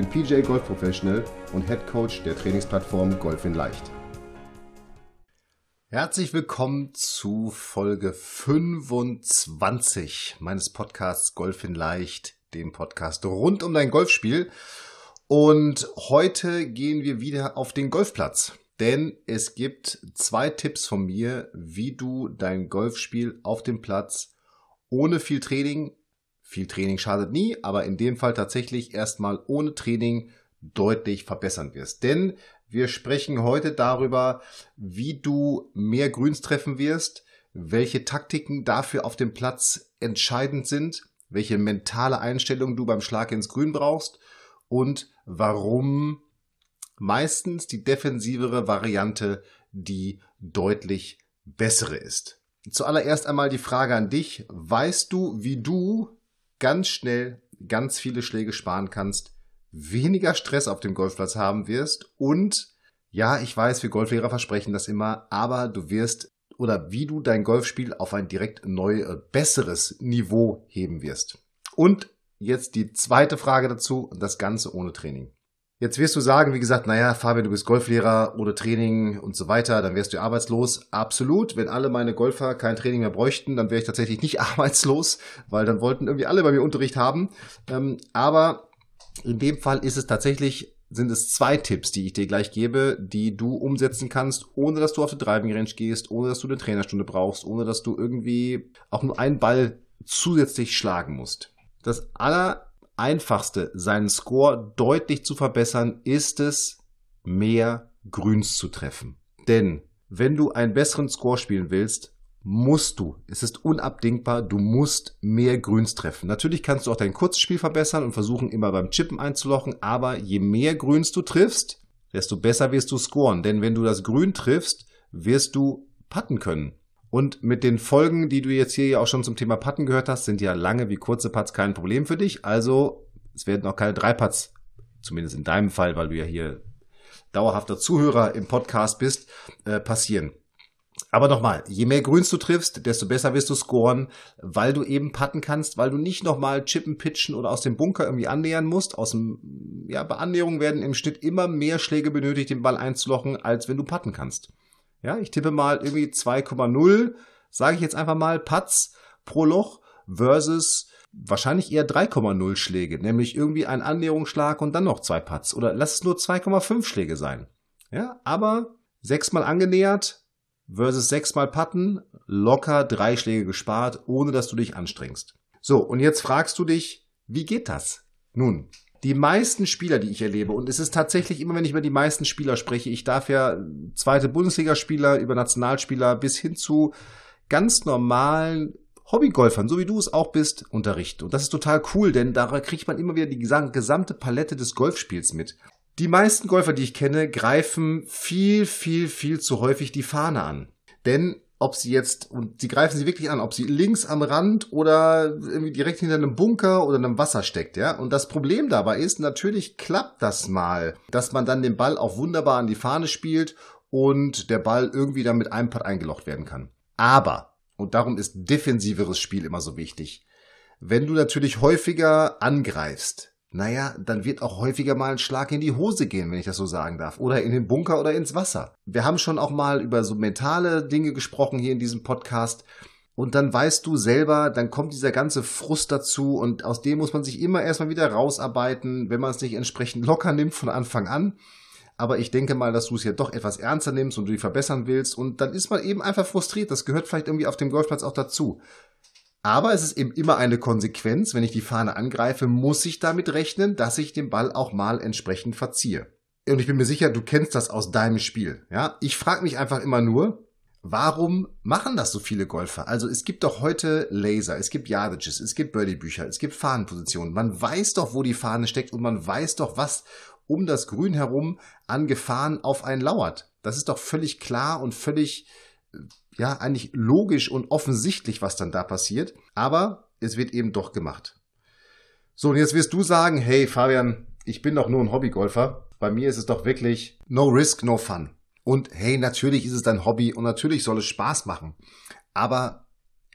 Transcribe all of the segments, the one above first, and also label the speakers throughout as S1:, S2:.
S1: bin PJ Golf Professional und Head Coach der Trainingsplattform Golf in Leicht. Herzlich willkommen zu Folge 25 meines Podcasts Golf in Leicht, dem Podcast rund um dein Golfspiel. Und heute gehen wir wieder auf den Golfplatz. Denn es gibt zwei Tipps von mir, wie du dein Golfspiel auf dem Platz ohne viel Training, viel Training schadet nie, aber in dem Fall tatsächlich erstmal ohne Training deutlich verbessern wirst. Denn wir sprechen heute darüber, wie du mehr Grüns treffen wirst, welche Taktiken dafür auf dem Platz entscheidend sind, welche mentale Einstellung du beim Schlag ins Grün brauchst und warum meistens die defensivere Variante die deutlich bessere ist. Zuallererst einmal die Frage an dich. Weißt du, wie du ganz schnell ganz viele Schläge sparen kannst, weniger Stress auf dem Golfplatz haben wirst und ja, ich weiß, wir Golflehrer versprechen das immer, aber du wirst oder wie du dein Golfspiel auf ein direkt neu äh, besseres Niveau heben wirst. Und jetzt die zweite Frage dazu, das Ganze ohne Training. Jetzt wirst du sagen, wie gesagt, naja, Fabian, du bist Golflehrer ohne Training und so weiter, dann wärst du arbeitslos. Absolut. Wenn alle meine Golfer kein Training mehr bräuchten, dann wäre ich tatsächlich nicht arbeitslos, weil dann wollten irgendwie alle bei mir Unterricht haben. Ähm, aber in dem Fall ist es tatsächlich, sind es zwei Tipps, die ich dir gleich gebe, die du umsetzen kannst, ohne dass du auf die Driving Range gehst, ohne dass du eine Trainerstunde brauchst, ohne dass du irgendwie auch nur einen Ball zusätzlich schlagen musst. Das aller einfachste, seinen Score deutlich zu verbessern, ist es, mehr Grüns zu treffen. Denn wenn du einen besseren Score spielen willst, musst du, es ist unabdingbar, du musst mehr Grüns treffen. Natürlich kannst du auch dein Kurzspiel verbessern und versuchen immer beim Chippen einzulochen, aber je mehr Grüns du triffst, desto besser wirst du scoren. Denn wenn du das Grün triffst, wirst du putten können. Und mit den Folgen, die du jetzt hier ja auch schon zum Thema Putten gehört hast, sind ja lange wie kurze Putts kein Problem für dich. Also es werden auch keine drei Putts, zumindest in deinem Fall, weil du ja hier dauerhafter Zuhörer im Podcast bist, äh, passieren. Aber nochmal, je mehr Grüns du triffst, desto besser wirst du scoren, weil du eben putten kannst, weil du nicht nochmal chippen, pitchen oder aus dem Bunker irgendwie annähern musst. Aus dem, ja, bei Annäherung werden im Schnitt immer mehr Schläge benötigt, den Ball einzulochen, als wenn du putten kannst. Ja, ich tippe mal irgendwie 2,0, sage ich jetzt einfach mal, Putts pro Loch versus wahrscheinlich eher 3,0 Schläge, nämlich irgendwie ein Annäherungsschlag und dann noch zwei Putts. Oder lass es nur 2,5 Schläge sein. Ja, aber sechsmal angenähert, versus sechsmal Patten, locker drei Schläge gespart, ohne dass du dich anstrengst. So, und jetzt fragst du dich, wie geht das? Nun, die meisten Spieler, die ich erlebe, und es ist tatsächlich immer, wenn ich über die meisten Spieler spreche, ich darf ja zweite Bundesligaspieler über Nationalspieler bis hin zu ganz normalen Hobbygolfern, so wie du es auch bist, unterrichten. Und das ist total cool, denn da kriegt man immer wieder die gesamte Palette des Golfspiels mit. Die meisten Golfer, die ich kenne, greifen viel, viel, viel zu häufig die Fahne an. Denn ob sie jetzt, und sie greifen sie wirklich an, ob sie links am Rand oder irgendwie direkt hinter einem Bunker oder einem Wasser steckt, ja. Und das Problem dabei ist, natürlich klappt das mal, dass man dann den Ball auch wunderbar an die Fahne spielt und der Ball irgendwie dann mit einem Putt eingelocht werden kann. Aber, und darum ist defensiveres Spiel immer so wichtig, wenn du natürlich häufiger angreifst, naja, dann wird auch häufiger mal ein Schlag in die Hose gehen, wenn ich das so sagen darf. Oder in den Bunker oder ins Wasser. Wir haben schon auch mal über so mentale Dinge gesprochen hier in diesem Podcast. Und dann weißt du selber, dann kommt dieser ganze Frust dazu und aus dem muss man sich immer erstmal wieder rausarbeiten, wenn man es nicht entsprechend locker nimmt von Anfang an. Aber ich denke mal, dass du es ja doch etwas ernster nimmst und du dich verbessern willst und dann ist man eben einfach frustriert. Das gehört vielleicht irgendwie auf dem Golfplatz auch dazu. Aber es ist eben immer eine Konsequenz, wenn ich die Fahne angreife, muss ich damit rechnen, dass ich den Ball auch mal entsprechend verziehe. Und ich bin mir sicher, du kennst das aus deinem Spiel. Ja, ich frage mich einfach immer nur, warum machen das so viele Golfer? Also es gibt doch heute Laser, es gibt Yardages, es gibt Birdie-Bücher, es gibt Fahnenpositionen. Man weiß doch, wo die Fahne steckt und man weiß doch, was um das Grün herum an Gefahren auf einen lauert. Das ist doch völlig klar und völlig, ja, eigentlich logisch und offensichtlich, was dann da passiert. Aber es wird eben doch gemacht. So, und jetzt wirst du sagen, hey Fabian, ich bin doch nur ein Hobbygolfer. Bei mir ist es doch wirklich no risk, no fun. Und hey, natürlich ist es dein Hobby und natürlich soll es Spaß machen. Aber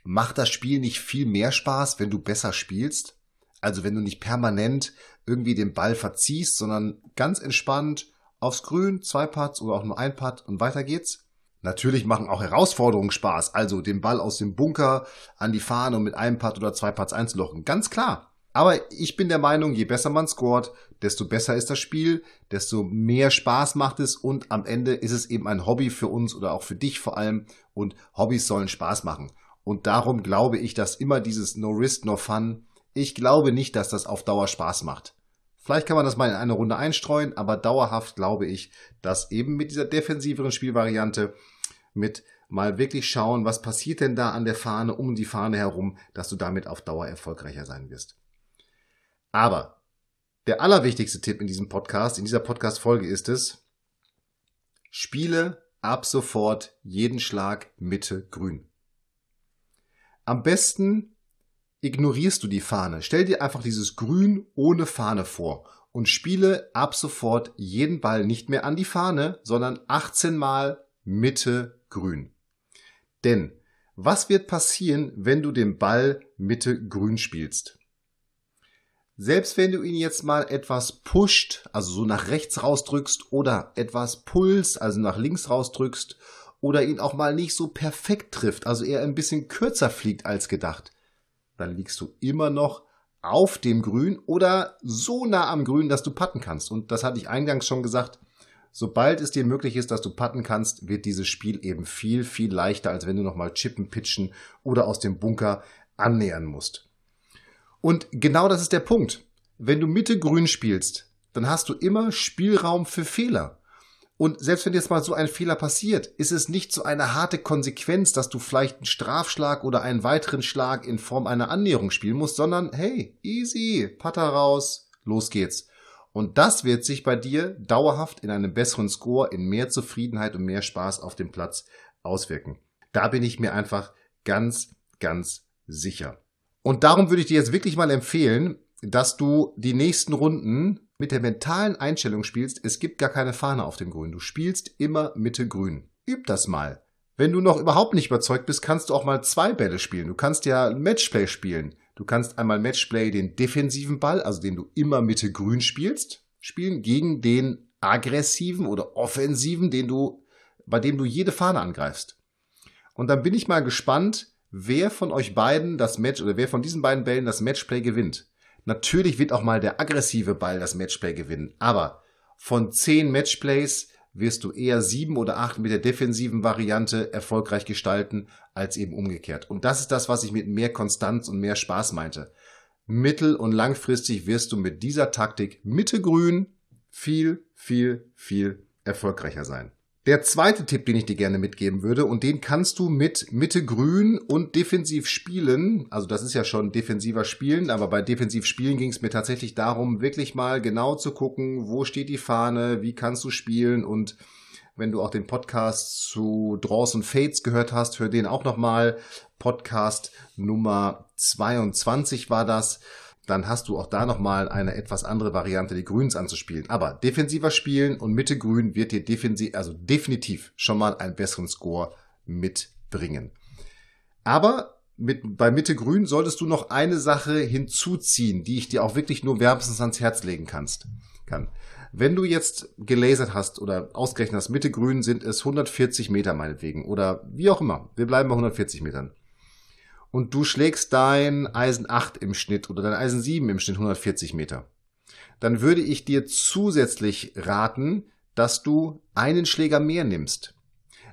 S1: macht das Spiel nicht viel mehr Spaß, wenn du besser spielst? Also wenn du nicht permanent irgendwie den Ball verziehst, sondern ganz entspannt aufs Grün, zwei Putts oder auch nur ein Putt und weiter geht's. Natürlich machen auch Herausforderungen Spaß, also den Ball aus dem Bunker an die Fahne und mit einem Putt oder zwei Putts einzulochen. Ganz klar. Aber ich bin der Meinung, je besser man scoret, desto besser ist das Spiel, desto mehr Spaß macht es und am Ende ist es eben ein Hobby für uns oder auch für dich vor allem und Hobbys sollen Spaß machen. Und darum glaube ich, dass immer dieses No Risk, No Fun, ich glaube nicht, dass das auf Dauer Spaß macht. Vielleicht kann man das mal in eine Runde einstreuen, aber dauerhaft glaube ich, dass eben mit dieser defensiveren Spielvariante, mit mal wirklich schauen, was passiert denn da an der Fahne, um die Fahne herum, dass du damit auf Dauer erfolgreicher sein wirst. Aber der allerwichtigste Tipp in diesem Podcast, in dieser Podcast-Folge ist es, spiele ab sofort jeden Schlag Mitte grün. Am besten ignorierst du die Fahne. Stell dir einfach dieses Grün ohne Fahne vor und spiele ab sofort jeden Ball nicht mehr an die Fahne, sondern 18 Mal Mitte grün. Denn was wird passieren, wenn du den Ball Mitte grün spielst? Selbst wenn du ihn jetzt mal etwas pusht, also so nach rechts rausdrückst oder etwas pulst, also nach links rausdrückst oder ihn auch mal nicht so perfekt trifft, also eher ein bisschen kürzer fliegt als gedacht, dann liegst du immer noch auf dem Grün oder so nah am Grün, dass du patten kannst. Und das hatte ich eingangs schon gesagt. Sobald es dir möglich ist, dass du patten kannst, wird dieses Spiel eben viel, viel leichter, als wenn du nochmal chippen, pitchen oder aus dem Bunker annähern musst. Und genau das ist der Punkt. Wenn du Mitte grün spielst, dann hast du immer Spielraum für Fehler. Und selbst wenn jetzt mal so ein Fehler passiert, ist es nicht so eine harte Konsequenz, dass du vielleicht einen Strafschlag oder einen weiteren Schlag in Form einer Annäherung spielen musst, sondern hey, easy, Putter raus, los geht's. Und das wird sich bei dir dauerhaft in einem besseren Score, in mehr Zufriedenheit und mehr Spaß auf dem Platz auswirken. Da bin ich mir einfach ganz, ganz sicher. Und darum würde ich dir jetzt wirklich mal empfehlen, dass du die nächsten Runden mit der mentalen Einstellung spielst, es gibt gar keine Fahne auf dem Grün. Du spielst immer Mitte Grün. Üb das mal. Wenn du noch überhaupt nicht überzeugt bist, kannst du auch mal zwei Bälle spielen. Du kannst ja Matchplay spielen. Du kannst einmal Matchplay den defensiven Ball, also den du immer Mitte Grün spielst, spielen gegen den aggressiven oder offensiven, den du, bei dem du jede Fahne angreifst. Und dann bin ich mal gespannt, wer von euch beiden das Match oder wer von diesen beiden Bällen das Matchplay gewinnt. Natürlich wird auch mal der aggressive Ball das Matchplay gewinnen, aber von zehn Matchplays wirst du eher sieben oder acht mit der defensiven Variante erfolgreich gestalten, als eben umgekehrt. Und das ist das, was ich mit mehr Konstanz und mehr Spaß meinte. Mittel- und langfristig wirst du mit dieser Taktik Mitte grün viel, viel, viel erfolgreicher sein. Der zweite Tipp, den ich dir gerne mitgeben würde, und den kannst du mit Mitte grün und defensiv spielen. Also das ist ja schon defensiver Spielen, aber bei defensiv Spielen ging es mir tatsächlich darum, wirklich mal genau zu gucken, wo steht die Fahne, wie kannst du spielen und wenn du auch den Podcast zu Draws und Fates gehört hast, hör den auch nochmal. Podcast Nummer 22 war das dann hast du auch da nochmal eine etwas andere Variante, die Grüns anzuspielen. Aber defensiver spielen und Mitte Grün wird dir defensiv, also definitiv schon mal einen besseren Score mitbringen. Aber mit, bei Mitte Grün solltest du noch eine Sache hinzuziehen, die ich dir auch wirklich nur wärmstens ans Herz legen kannst, kann. Wenn du jetzt gelasert hast oder ausgerechnet hast, Mitte Grün sind es 140 Meter meinetwegen oder wie auch immer. Wir bleiben bei 140 Metern und du schlägst dein Eisen 8 im Schnitt oder dein Eisen 7 im Schnitt 140 Meter, dann würde ich dir zusätzlich raten, dass du einen Schläger mehr nimmst.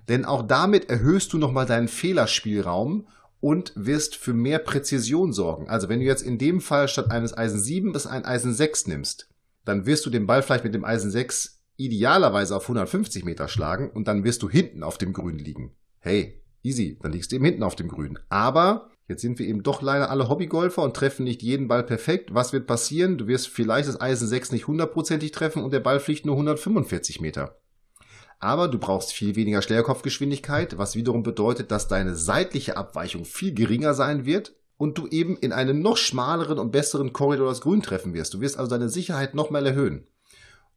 S1: Denn auch damit erhöhst du nochmal deinen Fehlerspielraum und wirst für mehr Präzision sorgen. Also wenn du jetzt in dem Fall statt eines Eisen 7 bis ein Eisen 6 nimmst, dann wirst du den Ball vielleicht mit dem Eisen 6 idealerweise auf 150 Meter schlagen und dann wirst du hinten auf dem Grün liegen. Hey, Easy, dann liegst du eben hinten auf dem Grün. Aber Jetzt sind wir eben doch leider alle Hobbygolfer und treffen nicht jeden Ball perfekt. Was wird passieren? Du wirst vielleicht das Eisen 6 nicht hundertprozentig treffen und der Ball fliegt nur 145 Meter. Aber du brauchst viel weniger Schlägerkopfgeschwindigkeit, was wiederum bedeutet, dass deine seitliche Abweichung viel geringer sein wird und du eben in einem noch schmaleren und besseren Korridor das Grün treffen wirst. Du wirst also deine Sicherheit noch mal erhöhen.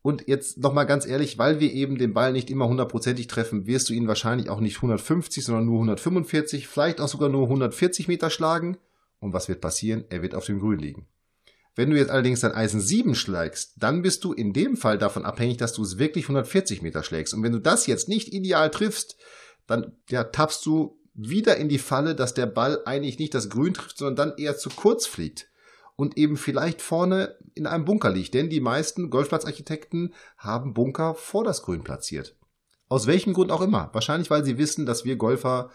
S1: Und jetzt nochmal ganz ehrlich, weil wir eben den Ball nicht immer hundertprozentig treffen, wirst du ihn wahrscheinlich auch nicht 150, sondern nur 145, vielleicht auch sogar nur 140 Meter schlagen. Und was wird passieren? Er wird auf dem Grün liegen. Wenn du jetzt allerdings dein Eisen 7 schlägst, dann bist du in dem Fall davon abhängig, dass du es wirklich 140 Meter schlägst. Und wenn du das jetzt nicht ideal triffst, dann ja, tappst du wieder in die Falle, dass der Ball eigentlich nicht das Grün trifft, sondern dann eher zu kurz fliegt und eben vielleicht vorne in einem Bunker liegt. Denn die meisten Golfplatzarchitekten haben Bunker vor das Grün platziert. Aus welchem Grund auch immer. Wahrscheinlich, weil sie wissen, dass wir Golfer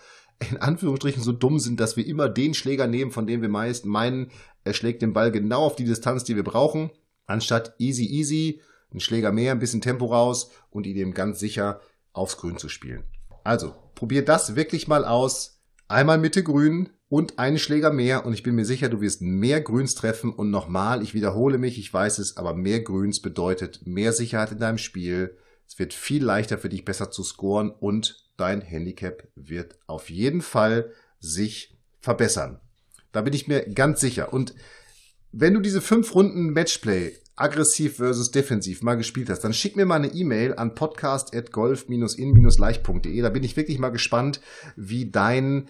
S1: in Anführungsstrichen so dumm sind, dass wir immer den Schläger nehmen, von dem wir meist meinen, er schlägt den Ball genau auf die Distanz, die wir brauchen, anstatt easy easy, einen Schläger mehr, ein bisschen Tempo raus und ihn eben ganz sicher aufs Grün zu spielen. Also, probier das wirklich mal aus. Einmal Mitte Grün, und einen Schläger mehr und ich bin mir sicher, du wirst mehr Grüns treffen und nochmal, ich wiederhole mich, ich weiß es, aber mehr Grüns bedeutet mehr Sicherheit in deinem Spiel. Es wird viel leichter für dich besser zu scoren und dein Handicap wird auf jeden Fall sich verbessern. Da bin ich mir ganz sicher. Und wenn du diese fünf Runden Matchplay aggressiv versus defensiv mal gespielt hast, dann schick mir mal eine E-Mail an podcast.golf-in-leicht.de. Da bin ich wirklich mal gespannt, wie dein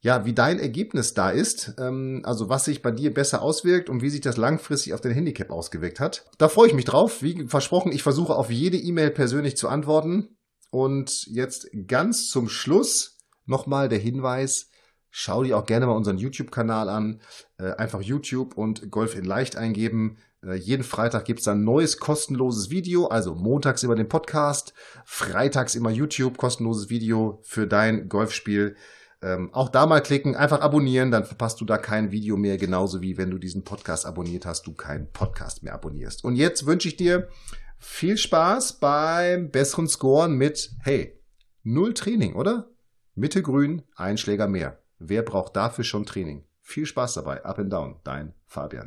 S1: ja, wie dein Ergebnis da ist, ähm, also was sich bei dir besser auswirkt und wie sich das langfristig auf dein Handicap ausgewirkt hat. Da freue ich mich drauf. Wie versprochen, ich versuche auf jede E-Mail persönlich zu antworten. Und jetzt ganz zum Schluss nochmal der Hinweis, schau dir auch gerne mal unseren YouTube-Kanal an. Äh, einfach YouTube und Golf in Leicht eingeben. Äh, jeden Freitag gibt's ein neues kostenloses Video. Also montags immer den Podcast, freitags immer YouTube, kostenloses Video für dein Golfspiel. Ähm, auch da mal klicken, einfach abonnieren, dann verpasst du da kein Video mehr, genauso wie wenn du diesen Podcast abonniert hast, du keinen Podcast mehr abonnierst. Und jetzt wünsche ich dir viel Spaß beim besseren Scoren mit, hey, null Training, oder? Mitte grün, ein Schläger mehr. Wer braucht dafür schon Training? Viel Spaß dabei. Up and down, dein Fabian.